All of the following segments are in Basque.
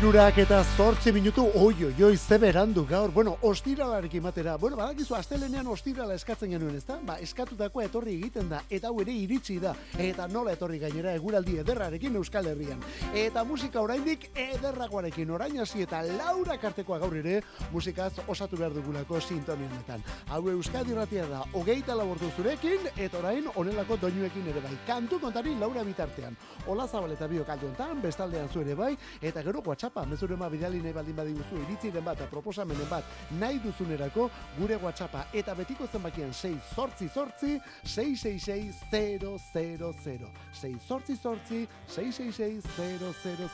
Irurak eta zortzi minutu, oi, oi, oi, ze berandu gaur. Bueno, ostiralarekin matera. Bueno, badakizu, astelenean ostirala eskatzen genuen, ezta? Ba, eskatutako etorri egiten da, eta hau ere iritsi da. Eta nola etorri gainera eguraldi ederrarekin Euskal Herrian. Eta musika oraindik ederragoarekin orain hasi eta laura kartekoa gaur ere musikaz osatu behar dugulako sintonianetan. Hau Euskadi ratia da, hogeita labortu zurekin, eta orain onelako doinuekin ere bai. Kantu kontari laura bitartean. Ola zabaleta bio kalduentan, bestaldean zu ere bai, eta gero WhatsAppa, mezure ma bidali nahi baldin badiguzu, iritziren bat, proposamenen bat, nahi duzunerako, gure WhatsAppa, eta betiko zenbakian 6 sortzi sortzi, 666 000. 6 sortzi sortzi, 666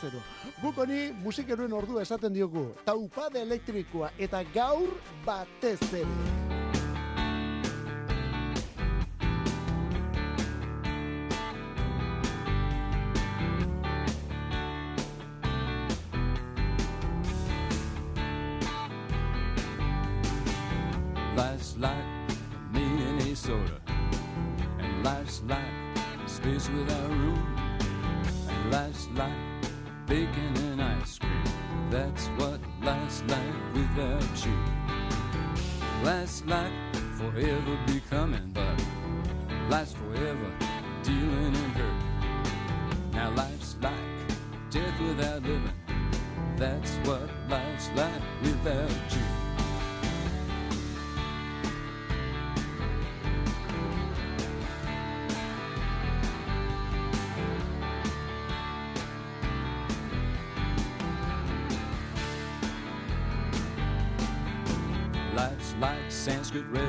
000. Gukoni, musikeruen ordua esaten diogu, taupade elektrikoa, eta gaur batez ere. Without room, and life's like bacon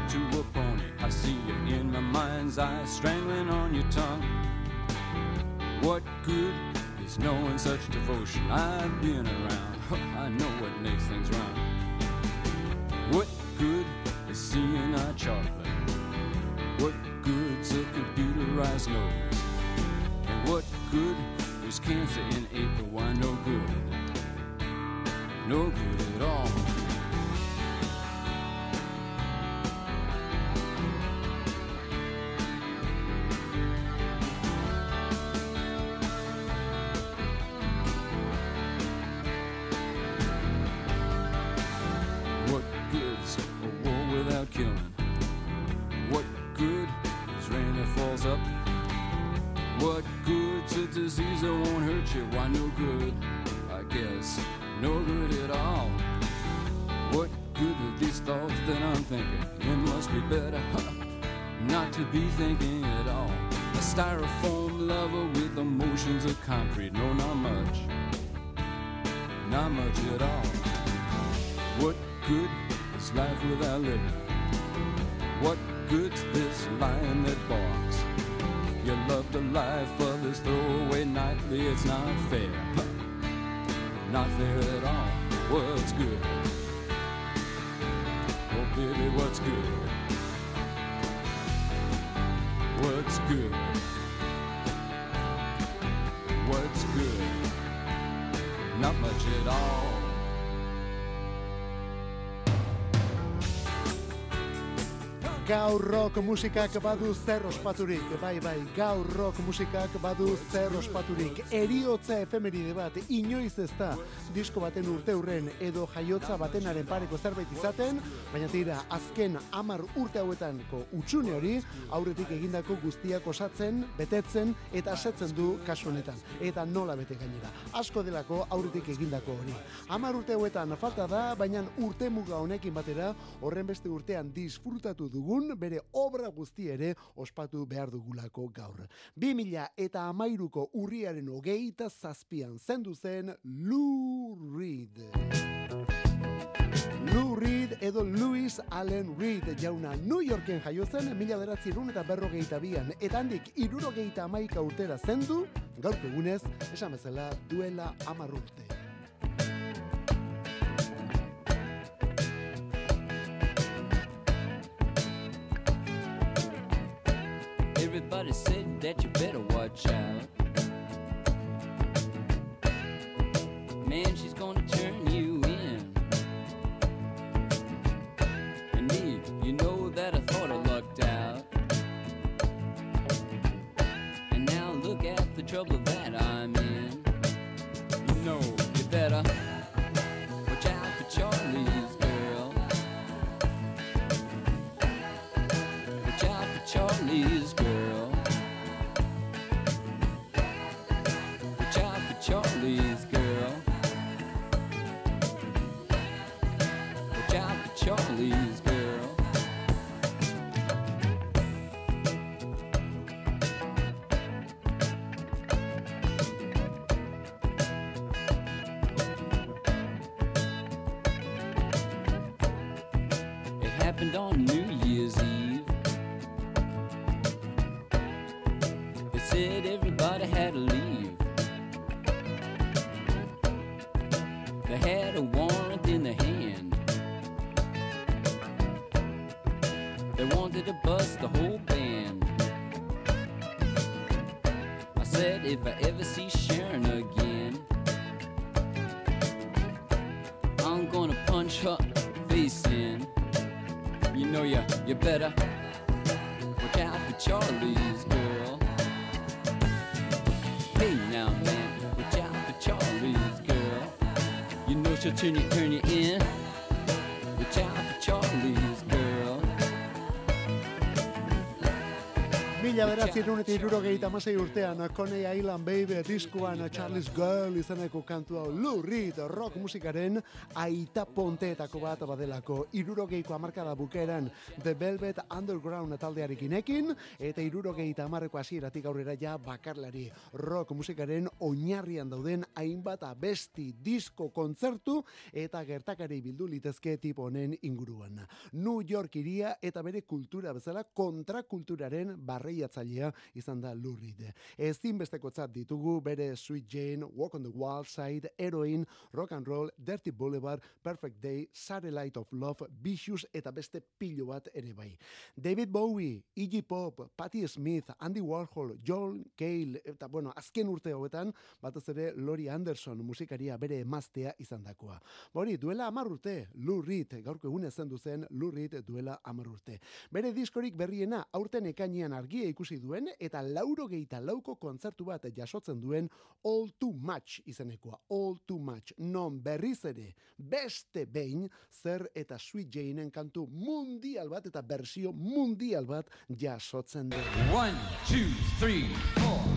to a pony. I see you in my mind's eye, strangling on your tongue. What good is knowing such devotion? I've been around, I know what makes things run. To be thinking at all. A styrofoam lover with emotions of concrete. No, not much. Not much at all. What good is life without living? What good's this lion that barks? You love the life others throw away nightly, it's not fair. Not fair at all. What's good? Oh, baby, what's good? Gaur rock musikak badu zer ospaturik, bai bai, gaur rock musikak badu zer ospaturik. Eriotza efemeride bat, inoiz ez da, disko baten urte hurren edo jaiotza batenaren pareko zerbait izaten, baina tira, azken amar urte hauetanko utxune hori, aurretik egindako guztiak osatzen, betetzen eta asetzen du kasu honetan. Eta nola bete gainera. Asko delako aurretik egindako hori. Amar urte hauetan falta da, baina urte muga honekin batera, horren beste urtean disfrutatu dugun, bere obra guzti ere ospatu behar dugulako gaur. 2000 eta amairuko urriaren hogeita zazpian zendu zen Lou Reed. Lou Reed edo Louis Allen Reed jauna New Yorken jaio zen mila beratzi eta berrogeita bian eta handik irurogeita amaika urtera zendu gaurko egunez esan bezala duela amar that you better watch out. Said everybody had to leave. They had a warrant in their hand. They wanted to bust the whole band. I said if I ever see Sharon again, I'm gonna punch her face in. You know you you better look out for Charlie's girl. She'll turn you turn you in. Watch out for Charlie's Mila beratzen eta irurogeita amasei urtean, Coney Island Baby diskuan Charles Girl izeneko kantua Lou rock musikaren aita ponteetako bat badelako irurogeiko amarkada bukeran The Velvet Underground taldearekin ekin eta irurogeita amarreko hasieratik aurrera ja bakarlari rock musikaren oinarrian dauden hainbat abesti disko kontzertu eta gertakari bildu litezke tipo honen inguruan. New York iria eta bere kultura bezala kontrakulturaren barreiatzailea izan da lurride. Ezin bestekotzat ditugu bere Sweet Jane, Walk on the Wild Side, Heroin, Rock and Roll, Dirty Boulevard, Perfect Day, Satellite of Love, Vicious eta beste pilo bat ere bai. David Bowie, Iggy Pop, Patti Smith, Andy Warhol, John Cale, eta bueno, azken urte hauetan, batez ere Lori Anderson musikaria bere emaztea izan dakoa. Bori, duela amar urte, Lou gaurko egun ezen duzen Lou duela amar urte. Bere diskorik berriena aurten ekainean argia ikusi duen eta lauro geita lauko kontzertu bat jasotzen duen All Too Much izenekoa. All Too Much. Non berriz ere, beste behin, zer eta Sweet Janeen kantu mundial bat eta bersio mundial bat jasotzen du. One, two, three, four.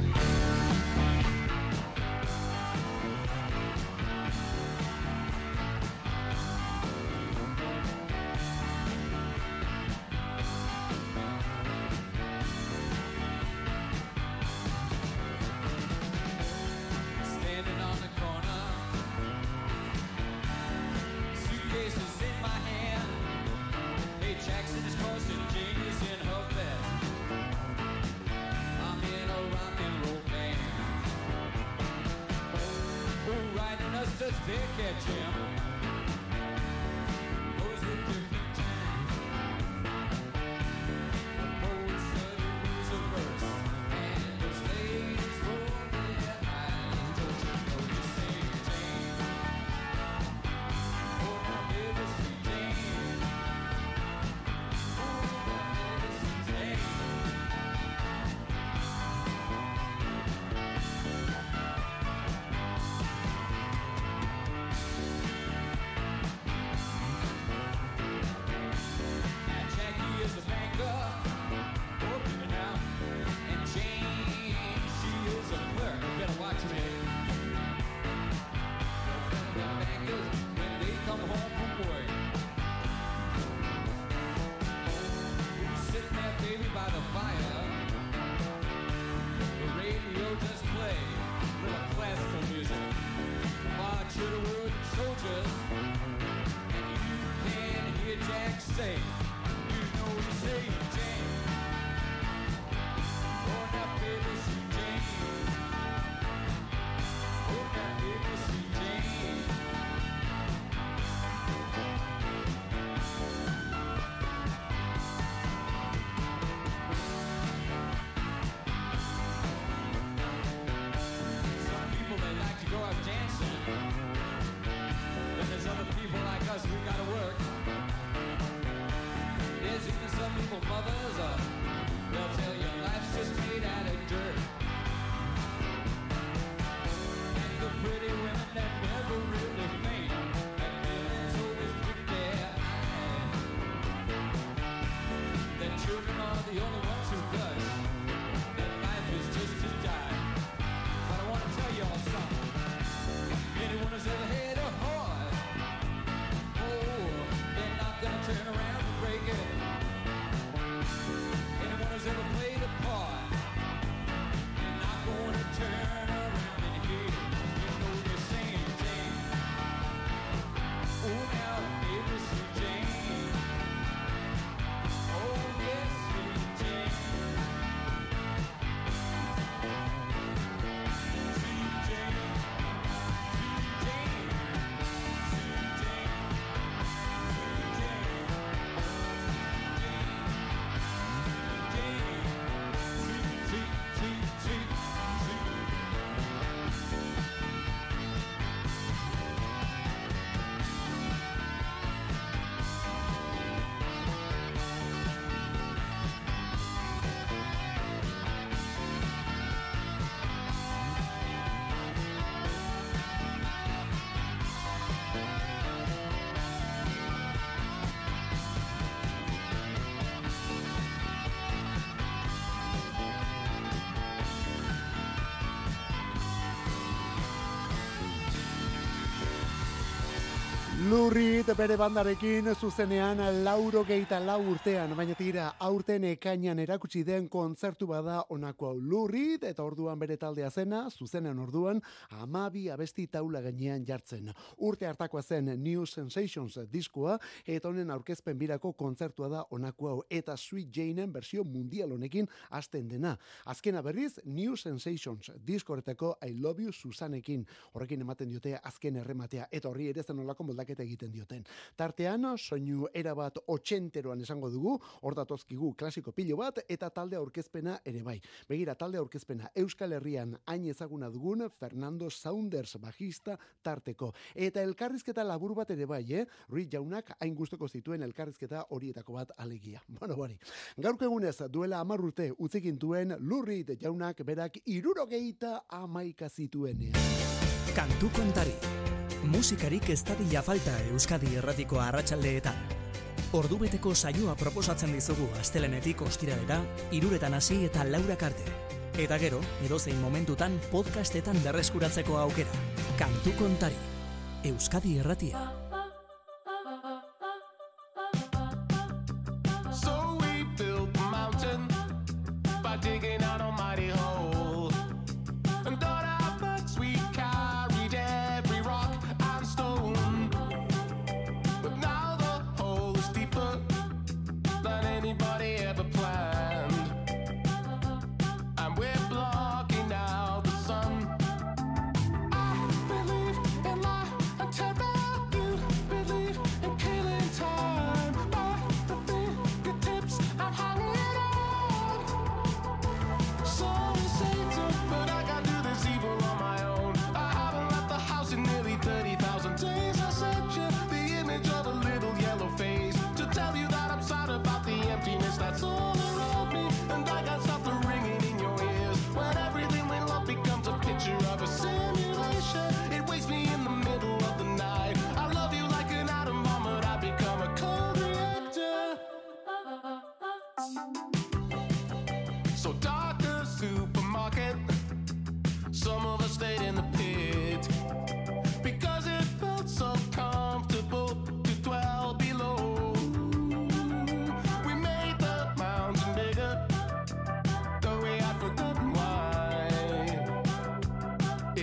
Lurrit bere bandarekin zuzenean lauro geita lau urtean, baina tira aurten ekainan erakutsi den kontzertu bada onako hau Lurrit eta orduan bere taldea zena, zuzenean orduan, amabi abesti taula gainean jartzen. Urte hartakoa zen New Sensations diskoa, eta honen aurkezpen birako kontzertua da onako hau, eta Sweet Janeen versio mundial honekin hasten dena. Azkena berriz, New Sensations diskoretako I Love You Susanekin, horrekin ematen diote azken errematea, eta horri ere zen olako moldak aldaketa egiten dioten. Tartean, soinu erabat otxenteroan esango dugu, hor datozkigu klasiko pilo bat, eta talde aurkezpena ere bai. Begira, talde aurkezpena Euskal Herrian hain ezaguna dugun Fernando Saunders bajista tarteko. Eta elkarrizketa labur bat ere bai, eh? Ruiz jaunak hain gustoko zituen elkarrizketa horietako bat alegia. Bueno, bari. Gaurko egunez, duela amarrute utzikin duen lurrit jaunak berak irurogeita amaika zituen. Kantu kontari musikarik ez dadila falta Euskadi erratiko arratsaldeetan. Ordubeteko saioa proposatzen dizugu astelenetik ostiralera, iruretan hasi eta laura karte. Eta gero, edozein momentutan podcastetan berreskuratzeko aukera. Kantu kontari. Euskadi erratia.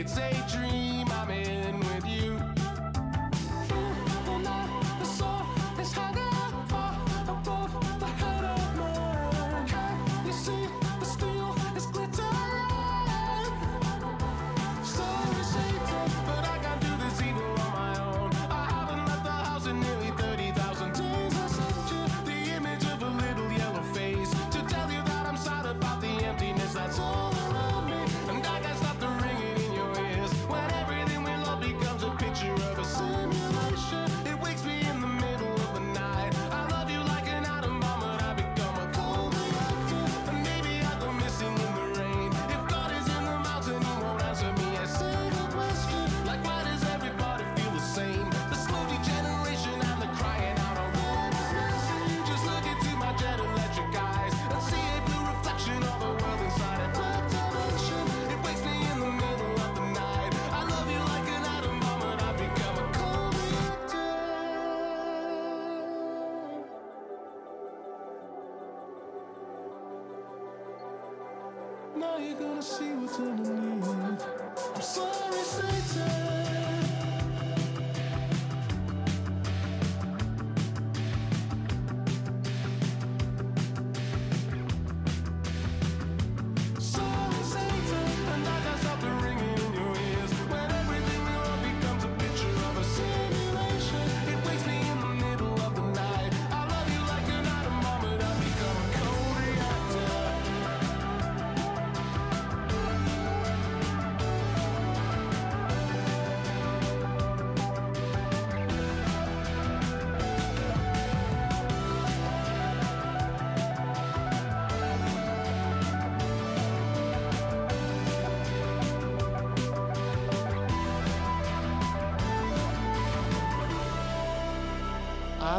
say Now you're gonna see what's underneath. I'm sorry, Satan.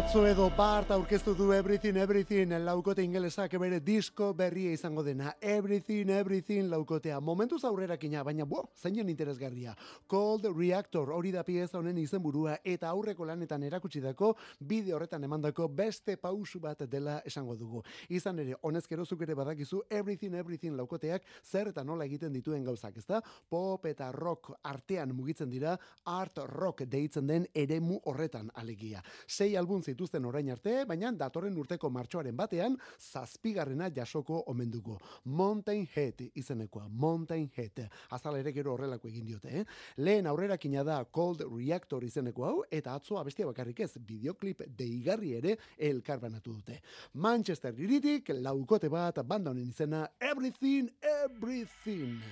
Atzo edo Bart aurkeztu du Everything Everything laukote ingelesak bere disko berria izango dena. Everything Everything laukotea. Momentu aurrerakina, baina bo, zeinen interesgarria. Cold Reactor hori da pieza honen izenburua eta aurreko lanetan erakutsi dako bideo horretan emandako beste pausu bat dela esango dugu. Izan ere, honezkero zuk ere badakizu Everything Everything laukoteak zer eta nola egiten dituen gauzak, ezta? Pop eta rock artean mugitzen dira, art rock deitzen den eremu horretan alegia. Sei album zituzten orain arte, baina datorren urteko martxoaren batean, zazpigarrena jasoko omen dugu. Mountain Head izenekoa, Mountain Head. Azal ere gero horrelako egin diote, eh? Lehen aurrerakina da Cold Reactor izeneko hau, eta atzo abestia bakarrik ez, videoklip deigarri ere elkarbanatu dute. Manchester iritik, laukote bat, banda honen izena, Everything, Everything.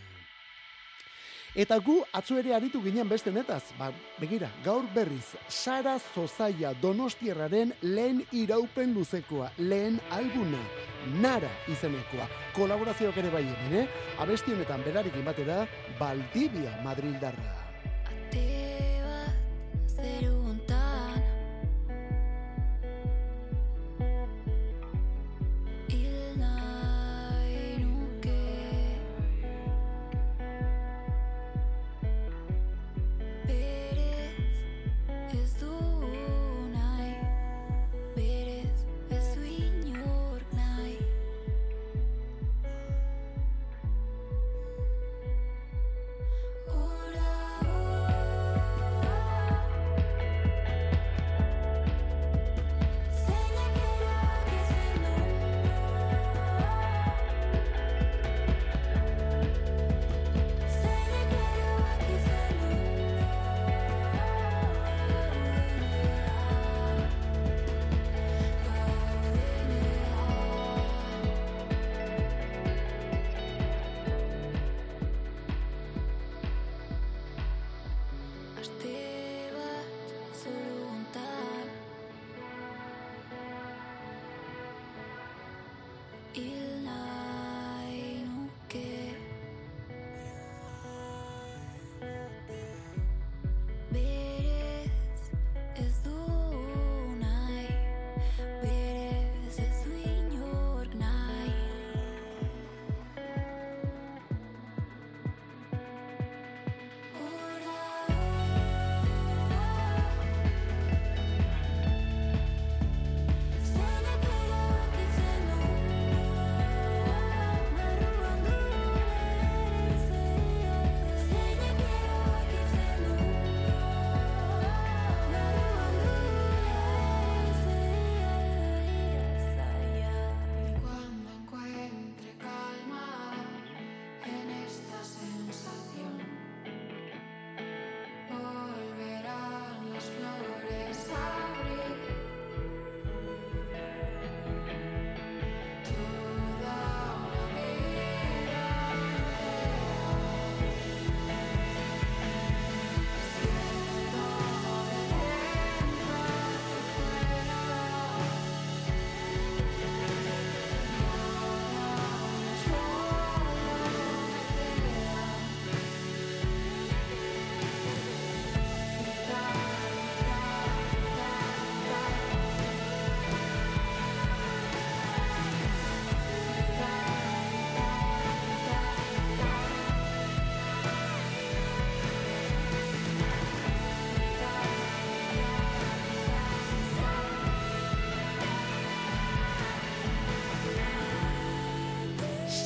Eta gu atzo ere aritu ginen beste netaz, ba, begira, gaur berriz, Sara Zozaia Donostierraren lehen iraupen luzekoa, lehen albuna, Nara izenekoa, kolaborazioak ere bai hemen, eh? Abesti honetan berarekin batera, Valdivia Madrildarra.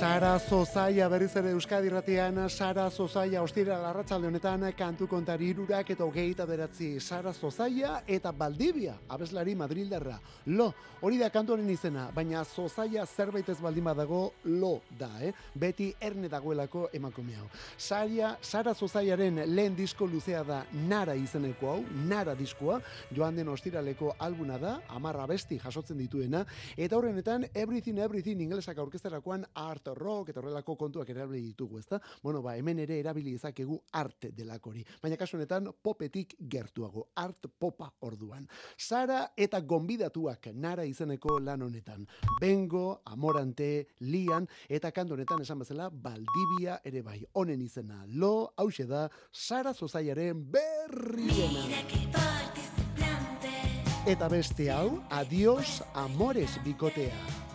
Sara Zozaia berriz ere Euskadi Ratian, Sara Zozaia ostira larratsalde honetan kantu kontari irurak eta hogeita beratzi. Sara Zozaia eta Baldibia, abeslari Madrildarra. Lo, hori da kantu honen izena, baina Zozaia zerbait ez baldin badago lo da, eh? Beti erne dagoelako emakume hau. Saria, Sara Zozaiaren lehen disko luzea da Nara izeneko hau, Nara diskoa, joan den ostiraleko albuna da, amarra besti jasotzen dituena, eta horrenetan Everything Everything ingelesak aurkezterakoan art rock eta horrelako kontuak erabili ditugu, ezta? Bueno, ba, hemen ere erabili dezakegu arte delakori. Baina kasu honetan popetik gertuago, art popa orduan. Sara eta gonbidatuak nara izeneko lan honetan. Bengo, Amorante, Lian eta kantu honetan esan bezala Valdivia ere bai. Honen izena lo, hause da Sara Zozaiaren berriena. Eta beste hau, adios amores bikotea.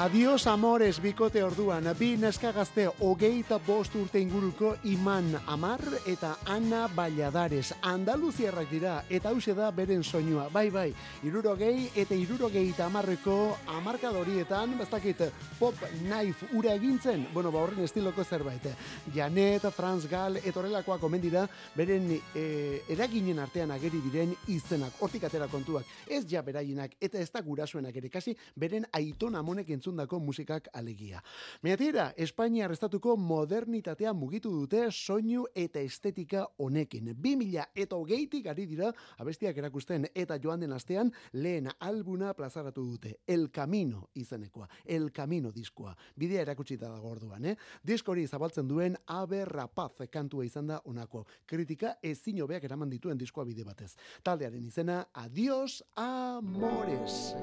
Adios amores bikote orduan, bi neska gazte hogeita bost urte inguruko iman amar eta Ana Valladares. Andaluziarrak dira eta hause da beren soinua. Bai, bai, irurogei eta irurogeita amarreko amarkadorietan, bastakit, pop knife ura egintzen, bueno, ba horren estiloko zerbait. Janet, Franz Gall, etorrelakoak omen dira, beren e, eraginen artean ageri diren izenak, hortik atera kontuak, ez ja beraienak eta ez da gurasoenak ere, kasi beren aiton amonek entzundako musikak alegia. Meatira, Espainia estatuko modernitatea mugitu dute soinu eta estetika honekin. 2000 eta hogeitik ari dira abestiak erakusten eta joan den astean lehen albuna plazaratu dute. El Camino izenekoa. El Camino diskoa. Bidea erakutsita dago orduan, eh? Disko hori zabaltzen duen Abe Rapaz kantua izan da honako. Kritika ezin hobeak eraman dituen diskoa bide batez. Taldearen izena Adios Amores.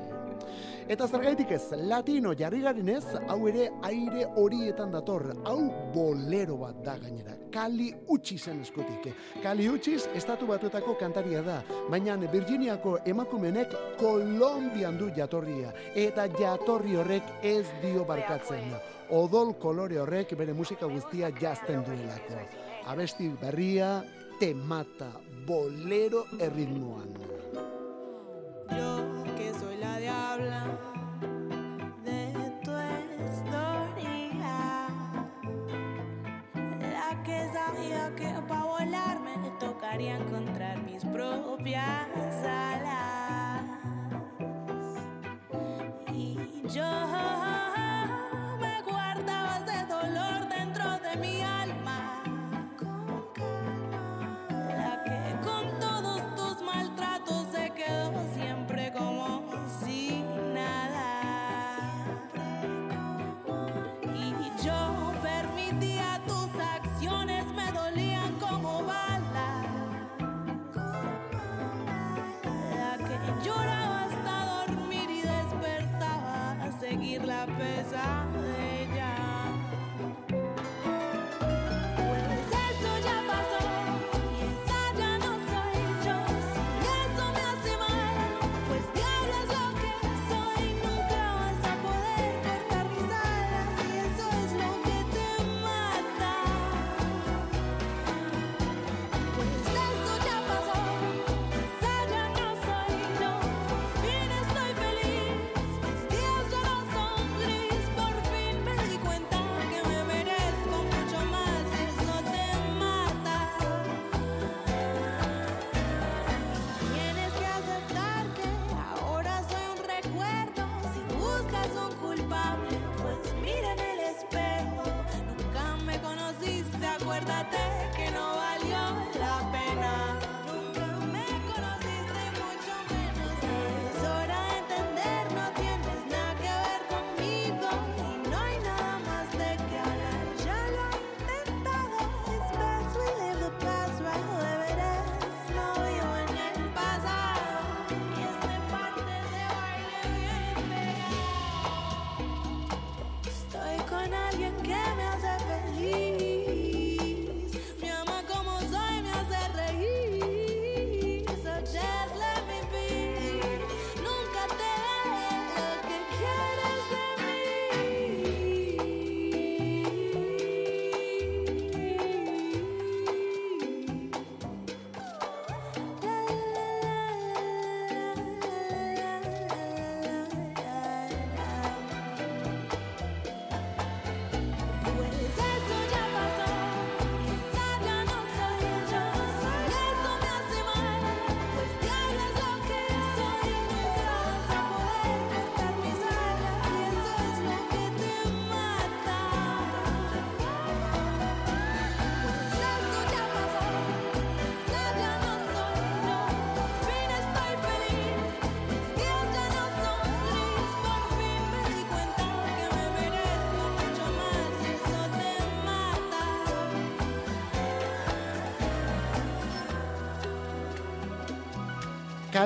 Eta zergaitik ez, latino jarri garen ez, hau ere aire horietan dator, hau bolero bat da gainera. Kali utzi zen eskutik. Kali utziz, estatu batuetako kantaria da, baina Virginiako emakumenek Kolombian du jatorria, eta jatorri horrek ez dio barkatzen. Odol kolore horrek bere musika guztia jazten duelako. Abesti berria, te mata, bolero erritmoan. Yo que soy la diabla tocaría encontrar mis propias alas. Y yo 贝加。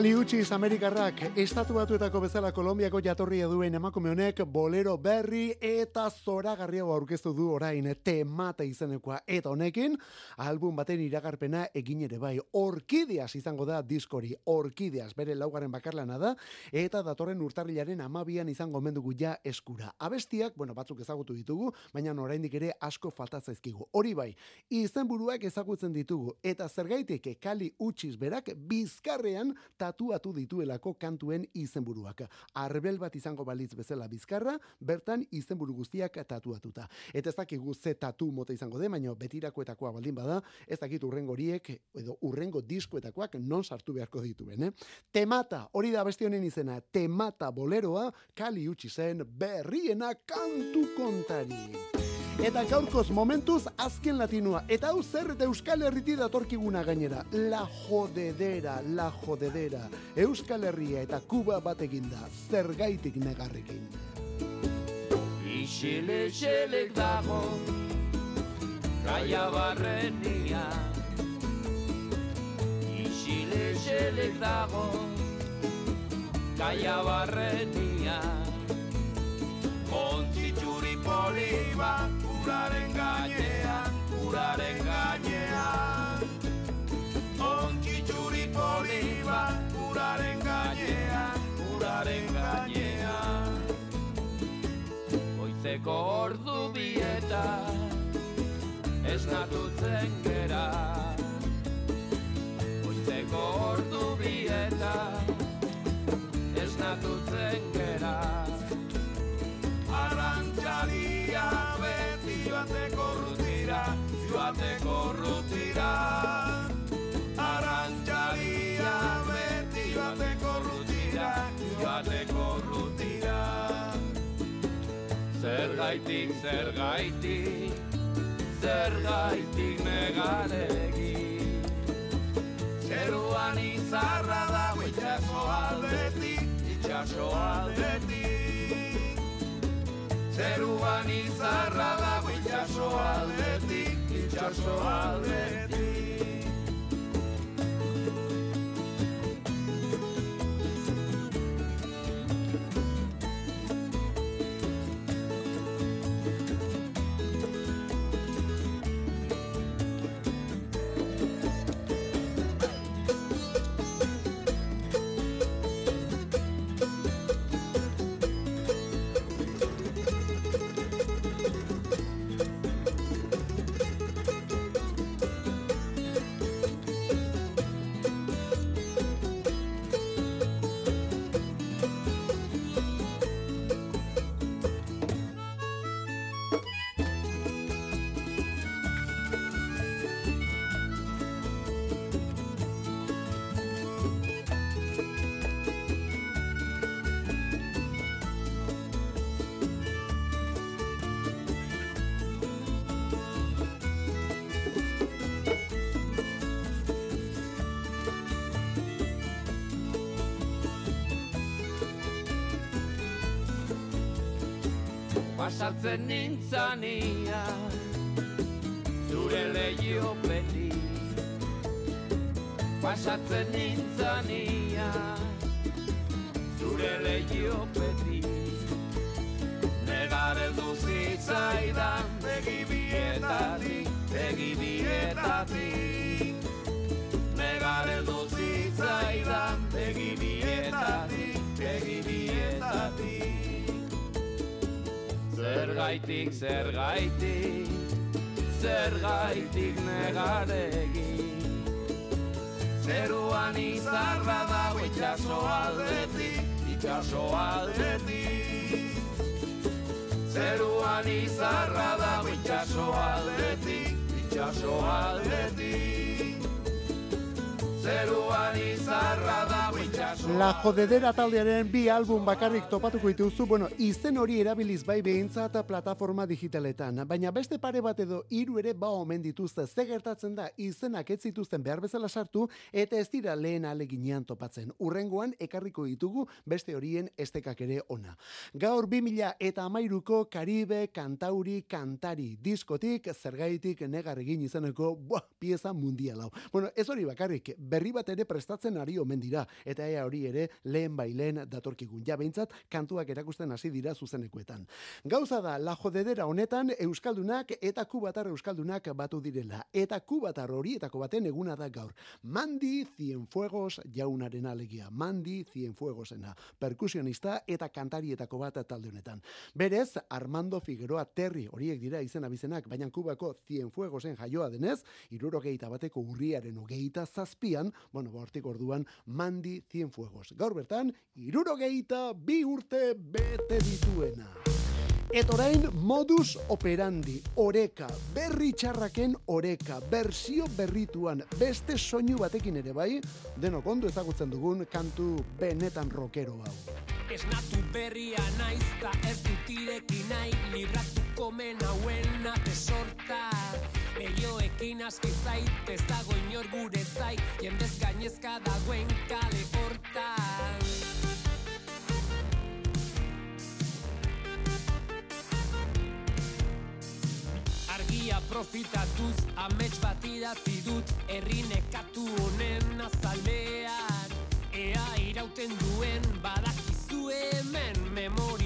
Kali Uchis Amerikarrak estatu batuetako bezala Kolombiako jatorria duen emakume honek bolero berri eta zoragarriago aurkeztu du orain temata izenekoa. Eta honekin album baten iragarpena egin ere bai. Orkideas izango da diskori orkideas bere laugarren bakarlana da. Eta datorren urtarrilaren amabian izango mendugu ja eskura. Abestiak, bueno batzuk ezagutu ditugu baina oraindik ere asko falta zaizkigu. Hori bai izenburuak ezagutzen ditugu. Eta zergaitik Kali Uchis berak bizkarrean tatuatu dituelako kantuen izenburuak. Arbel bat izango balitz bezala bizkarra, bertan izenburu guztiak tatuatuta. Eta ez dakigu ze tatu mota izango den, baina betirakoetakoa baldin bada, ez dakit urrengo horiek edo urrengo diskoetakoak non sartu beharko dituen, eh? Temata, hori da beste honen izena, Temata boleroa, kali utzi zen berriena kantu kontari. Eta gaurkoz momentuz azken latinua. Eta hau zer eta Euskal Herriti datorkiguna gainera. La jodedera, la jodedera. Euskal Herria eta Kuba bat eginda. Zergaitik negarrekin. Isilexelek dago Gaia barrenia Isilexelek dago Gaia barrenia Ontzi txuri poli bat Uraren gainean, uraren gainean Ontzi txuri poli bat Uraren gainean, uraren gainean Goizeko ordu bieta Esnatutzen gera. Goizeko ordu bieta Esnatutzen gera Joateko rutira Arantxalia beti joateko rutira Joateko rutira Zergaitik, zergaitik, zergaitik negaregi. Zeruan izarra dago itxaso aldetik, itxaso aldetik. Zeruan izarra dago itxaso aldetik, itxaso aldetik. Pasatzen nintzania. Zure lehiopetik pasatzen nintzania. Zure lehiopetik negar ez duzitzaidan begibietatik begibietatik negar ez duzitzaidan begibietatik begibietatik Zergaitik, zergaitik, zergaitik negaregi Zeruan izarra dago itxaso aldetik, itxaso aldetik. Zeruan izarra dago itxaso aldetik, itxaso aldetik Zeruan izarra itxaso La Jodedera taldearen bi album bakarrik topatuko dituzu, bueno, izen hori erabiliz bai behintzat plataforma digitaletan, baina beste pare bat edo hiru ere ba omen dituzte, ze gertatzen da izenak ez zituzten behar bezala sartu, eta ez dira lehen aleginean topatzen. Urrengoan ekarriko ditugu beste horien estekak ere ona. Gaur 2000 eta amairuko Karibe Kantauri Kantari diskotik, zergaitik negar egin izeneko, buah, pieza mundial hau. Bueno, ez hori bakarrik, berri bat ere prestatzen ari omen dira, eta ea hori ere lehen bailen datorkigun. Ja behintzat, kantuak erakusten hasi dira zuzenekoetan. Gauza da, la jodedera honetan Euskaldunak eta Kubatar Euskaldunak batu direla. Eta Kubatar horietako baten eguna da gaur. Mandi Cienfuegos jaunaren alegia. Mandi Cienfuegosena. Perkusionista eta kantarietako bat talde honetan. Berez, Armando Figueroa Terri horiek dira izena bizenak, baina Kubako Cienfuegosen jaioa denez, irurogeita bateko urriaren ogeita zazpian, bueno, bortik orduan, Mandi Cienfuegos. Gaur bertan, irurogeita bi urte bete dituena. Eta orain modus operandi, oreka, berri txarraken oreka, bersio berrituan, beste soinu batekin ere bai, denok ondo ezagutzen dugun kantu benetan rockero hau. Esnatu berria naiz ta ez dut ireki nahi Libratuko men hauen ate sorta Elioekin aski zait ez dago inor gure zai Jendez gainezka dagoen kale hortan. Argia profitatuz amets bat idatzi dut Herri nekatu honen azalean Ea irauten duen badakizu hemen Memoria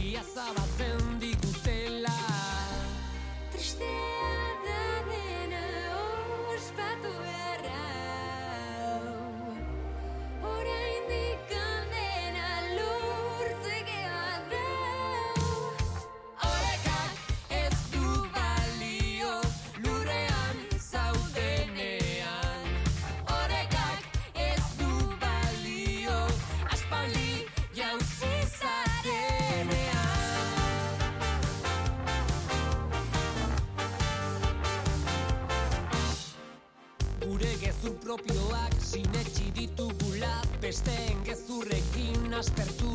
Besteen gezurrekin aspertuta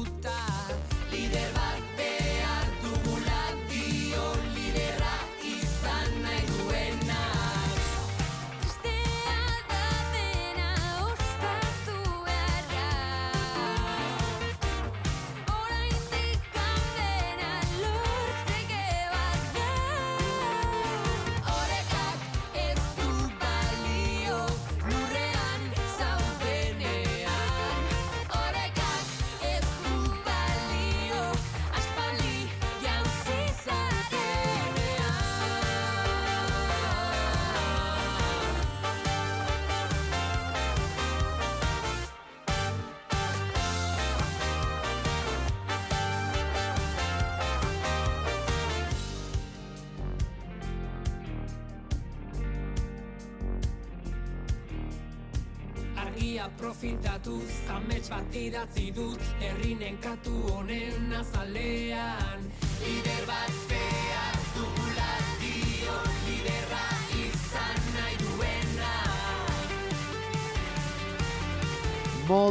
Profitatuz amets bat idatzi dut Herrinen katu honen azalean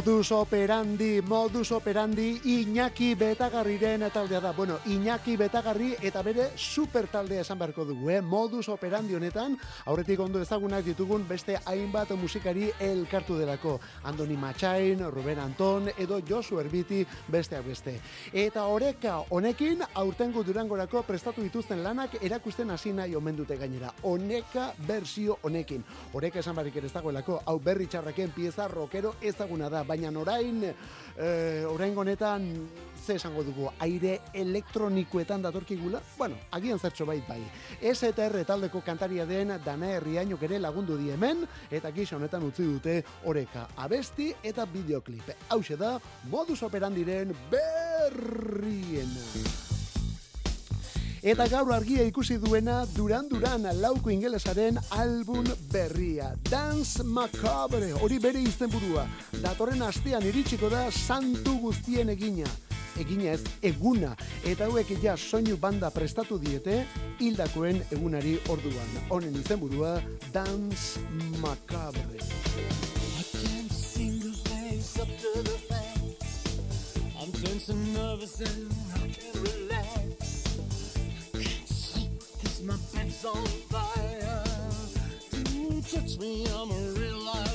Modus operandi, modus operandi, Iñaki Betagarriren taldea da. Bueno, Iñaki Betagarri eta bere super taldea esan beharko dugu, eh? Modus operandi honetan, aurretik ondo ezagunak ditugun beste hainbat musikari elkartu delako. Andoni Matxain, Ruben Anton, edo Josu Erbiti besteak beste. Eta oreka honekin, aurtengo durangorako prestatu dituzten lanak erakusten hasi nahi omen dute gainera. Honeka bersio honekin. Oreka esan barik ere ez dagoelako, hau berri txarraken pieza rockero ezaguna da, baina orain, eh, orain honetan, ze esango dugu, aire elektronikoetan datorkigula? Bueno, agian zertxo bait bai. STR taldeko kantaria den Dana Herriainok ere lagundu di hemen, eta gisa honetan utzi dute oreka abesti eta bideoklip. Hau da, modus operandiren berriena. Eta gaur argia ikusi duena Duran Duran lauko ingelesaren album berria. Dance Macabre, hori bere izenburua. Datorren astean iritsiko da santu guztien egina. Egina ez, eguna. Eta hauek ja soinu banda prestatu diete hildakoen egunari orduan. Honen izenburua Dance Macabre. I can't face up to the fact I'm tense and nervous and I can't relax. My on fire. Don't touch me, I'm a real live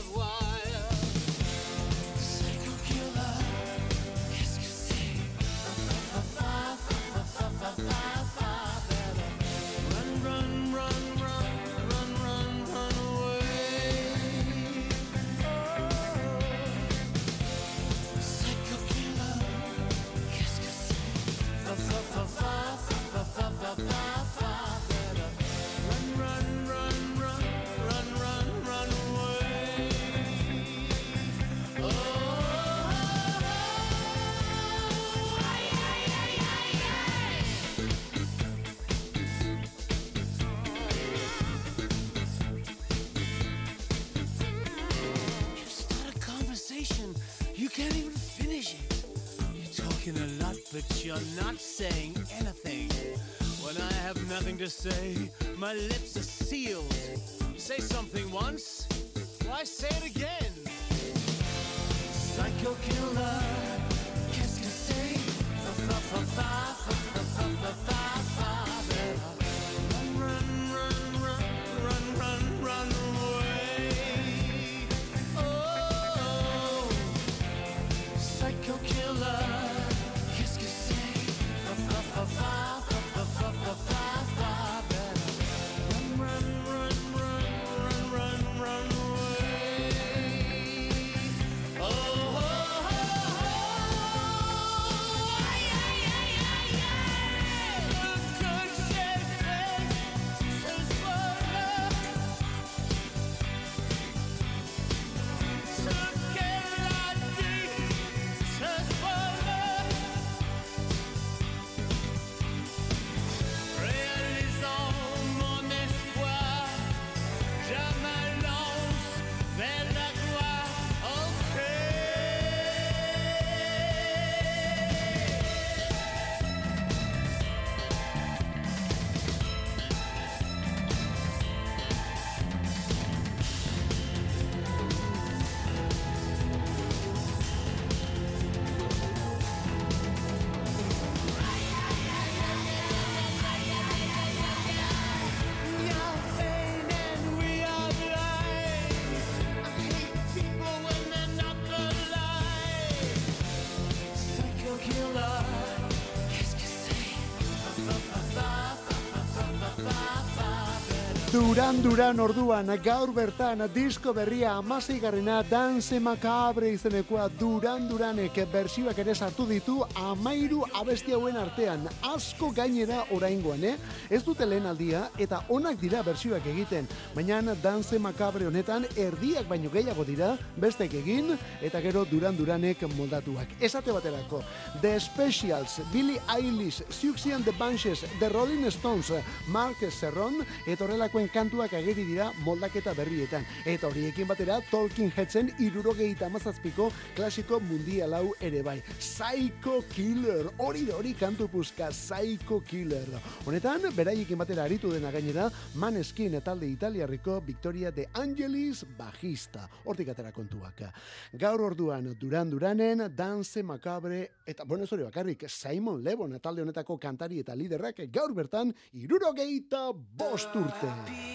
you're not saying anything. When I have nothing to say, my lips are sealed. You say something once, why say it again? Psycho killer, Duran Duran orduan, gaur bertan, disko berria amaseigarrena Dance Macabre izenekoa Duran Duranek bersioak ere sartu ditu amairu abesti hauen artean, asko gainera oraingoan, eh? Ez dute lehen aldia, eta onak dira bersioak egiten, baina Dance Macabre honetan erdiak baino gehiago dira, bestek egin, eta gero Duran Duranek moldatuak. Esate baterako, The Specials, Billie Eilish, Siouxsie and the Banshees, The Rolling Stones, Mark Serron, eta horrelakoen kantuak ageri dira moldaketa berrietan. Eta horiekin batera, Tolkien Headsen irurogeita amazazpiko klasiko mundial hau ere bai. Psycho Killer, hori da hori kantu puzka, Psycho Killer. Honetan, beraiekin batera aritu dena gainera, Maneskin talde italiarriko Victoria de Angelis bajista. Hortik atera kontuak. Gaur orduan, Duran Duranen, Dance Macabre, eta bueno, ez hori bakarrik, Simon Lebon talde honetako kantari eta liderrak gaur bertan, irurogeita bost urte.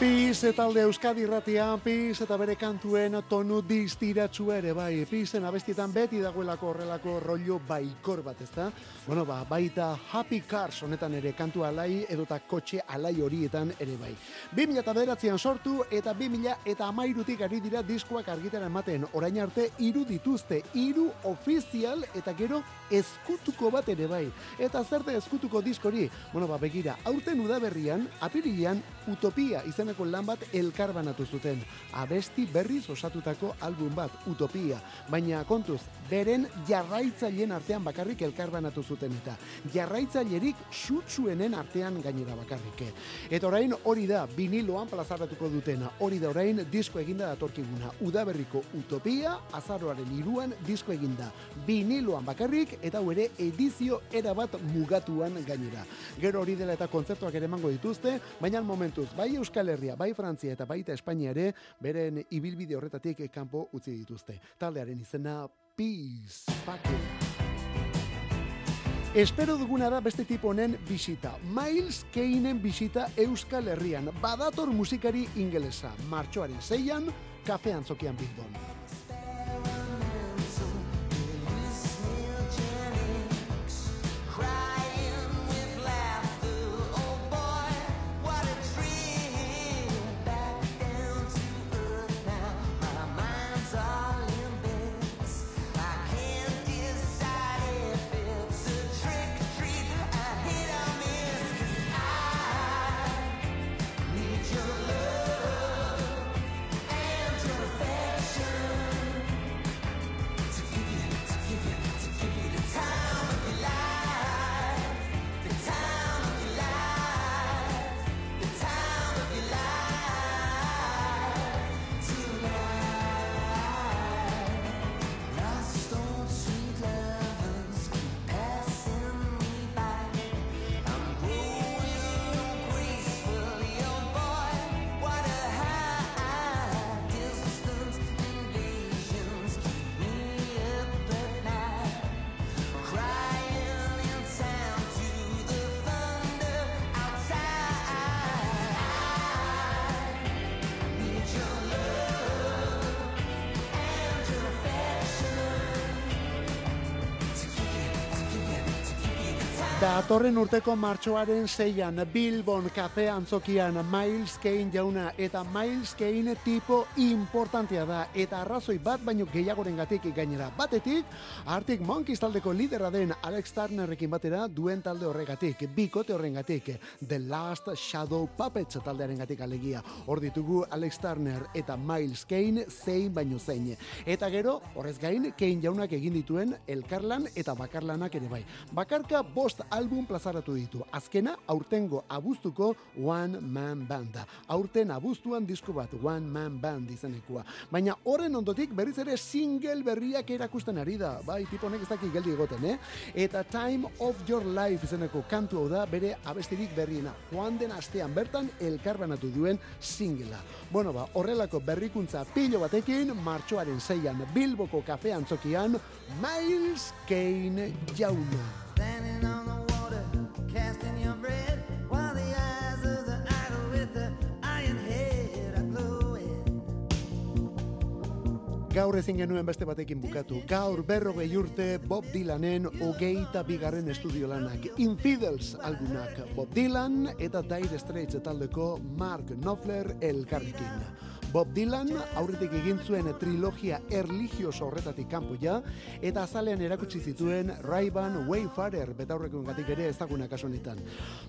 Piz talde Euskadi irratian, Piz eta bere kantuen tonu distiratsu ere bai. Pizen abestietan beti dagoelako horrelako rollo baikor bat, ezta? Bueno, ba, baita Happy Cars honetan ere kantu alai edota kotxe alai horietan ere bai. 2000 eta bederatzean sortu eta 2000 eta amairutik ari dira diskoak argitara ematen. Orain arte hiru dituzte, hiru ofizial eta gero ezkutuko bat ere bai. Eta zerte ezkutuko diskori? Bueno, ba, begira, aurten udaberrian, apirilean, Utopia izeneko lan bat elkarbanatu zuten. Abesti berriz osatutako album bat, Utopia. Baina kontuz, beren jarraitzaileen artean bakarrik elkarbanatu zuten eta jarraitzailerik sutsuenen artean gainera bakarrik. Eta orain hori da, viniloan plazaratuko dutena. Hori da orain disko eginda datorkiguna. Udaberriko Utopia, azaroaren iruan disko eginda. Viniloan bakarrik eta hau ere edizio erabat mugatuan gainera. Gero hori dela eta kontzertuak ere emango dituzte, baina momentuz, bai Euskal Herria, bai Frantzia eta baita Espainia ere, beren ibilbide horretatik kanpo utzi dituzte. Taldearen izena Peace Packet. Espero duguna da beste tipo honen bisita. Miles Kanen bisita Euskal Herrian. Badator musikari ingelesa. Martxoaren zeian, kafe antzokian Bilbon. Datorren urteko martxoaren zeian Bilbon kafe antzokian Miles Kane jauna eta Miles Kane tipo importantea da eta arrazoi bat baino gehiagoren gatik gainera. Batetik, Arctic Monkeys taldeko lidera den Alex Turnerrekin batera duen talde horregatik, bikote horrengatik, The Last Shadow Puppets taldearen gatik alegia. Hor ditugu Alex Turner eta Miles Kane zein baino zein. Eta gero, horrez gain, Kane jaunak egin dituen elkarlan eta bakarlanak ere bai. Bakarka bost album plazaratu ditu. Azkena, aurtengo abuztuko One Man Band. Aurten abuztuan disko bat One Man Band izenekoa. Baina horren ondotik berriz ere single berriak erakusten ari da. Bai, tipo honek ez daki geldi egoten, eh? Eta Time of Your Life izeneko kantu hau da bere abestirik berriena. Joan den astean bertan elkarbanatu duen singlea. Bueno, ba, horrelako berrikuntza pilo batekin, martxoaren zeian Bilboko kafe antzokian, Miles Kane jauna. Gaur ezin genuen beste batekin bukatu. Gaur berrogei urte Bob Dylanen hogeita bigarren estudio lanak. Infidels albunak Bob Dylan eta Dire Straits taldeko Mark Knopfler elkarrekin. Bob Dylan aurretik egin zuen trilogia erligioso horretatik kanpo ja, eta azalean erakutsi zituen Ray-Ban Wayfarer betaurrekoen gatik ere ezaguna kasu honetan.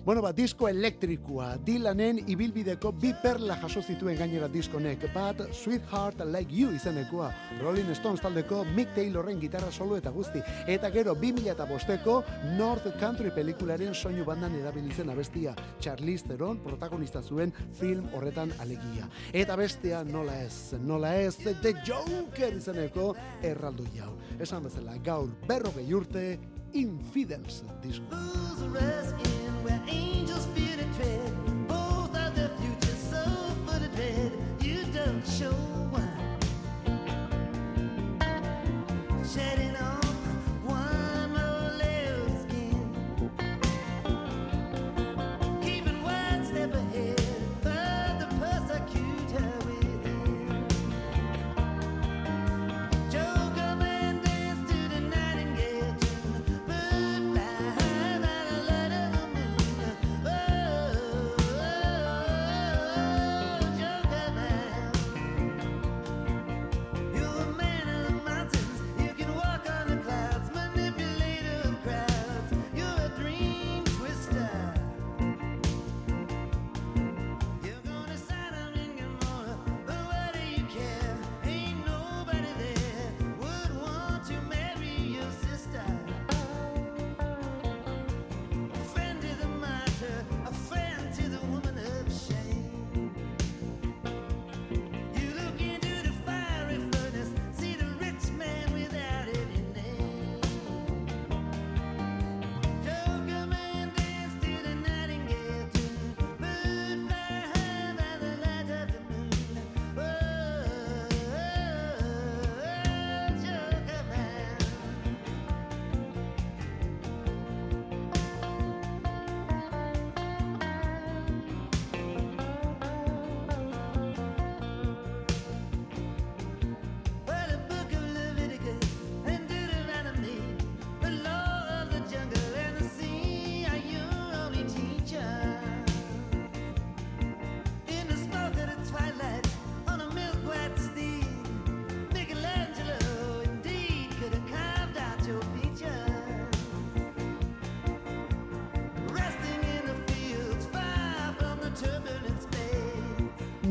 Bueno, ba, disko elektrikoa, Dylanen ibilbideko bi perla jaso zituen gainera diskonek, bat Sweetheart Like You izenekoa, Rolling Stones taldeko Mick Taylorren gitarra solo eta guzti, eta gero 2005ko North Country pelikularen soinu bandan erabilizen abestia, Charlize Theron protagonista zuen film horretan alegia. Eta bestea nola ez, nola ez, The Joker izeneko erraldo jau. Esan bezala, gaur berrogei urte, Infidels disko. Fools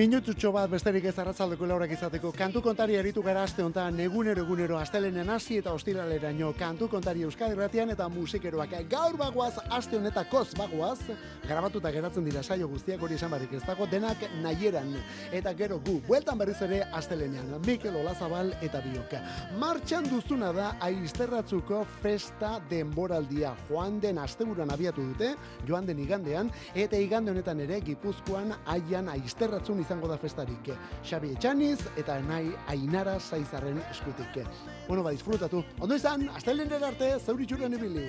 Minututxo bat besterik ez arratzaldeko laurak izateko. Kantu kontari aritu gara aste honetan egunero egunero astelenen hasi eta ostiraleraino. Kantu kontari Euskadi Ratian eta musikeroak. Gaur bagoaz aste honetakoz bagoaz grabatuta geratzen dira saio guztiak hori esan barik ez dago denak nahieran. Eta gero gu bueltan berriz ere astelenean Mikel Olazabal eta biok. Martxan duzuna da aizterratzuko festa denboraldia. Joan den asteburuan abiatu dute joan den igandean eta igande honetan ere Gipuzkoan aian aizterratzun izango da festarik. Xabi Etxaniz eta Nai Ainara Saizarren eskutik. Bueno, ba, disfrutatu. Ondo izan, astelen arte, zauritxuren ibili.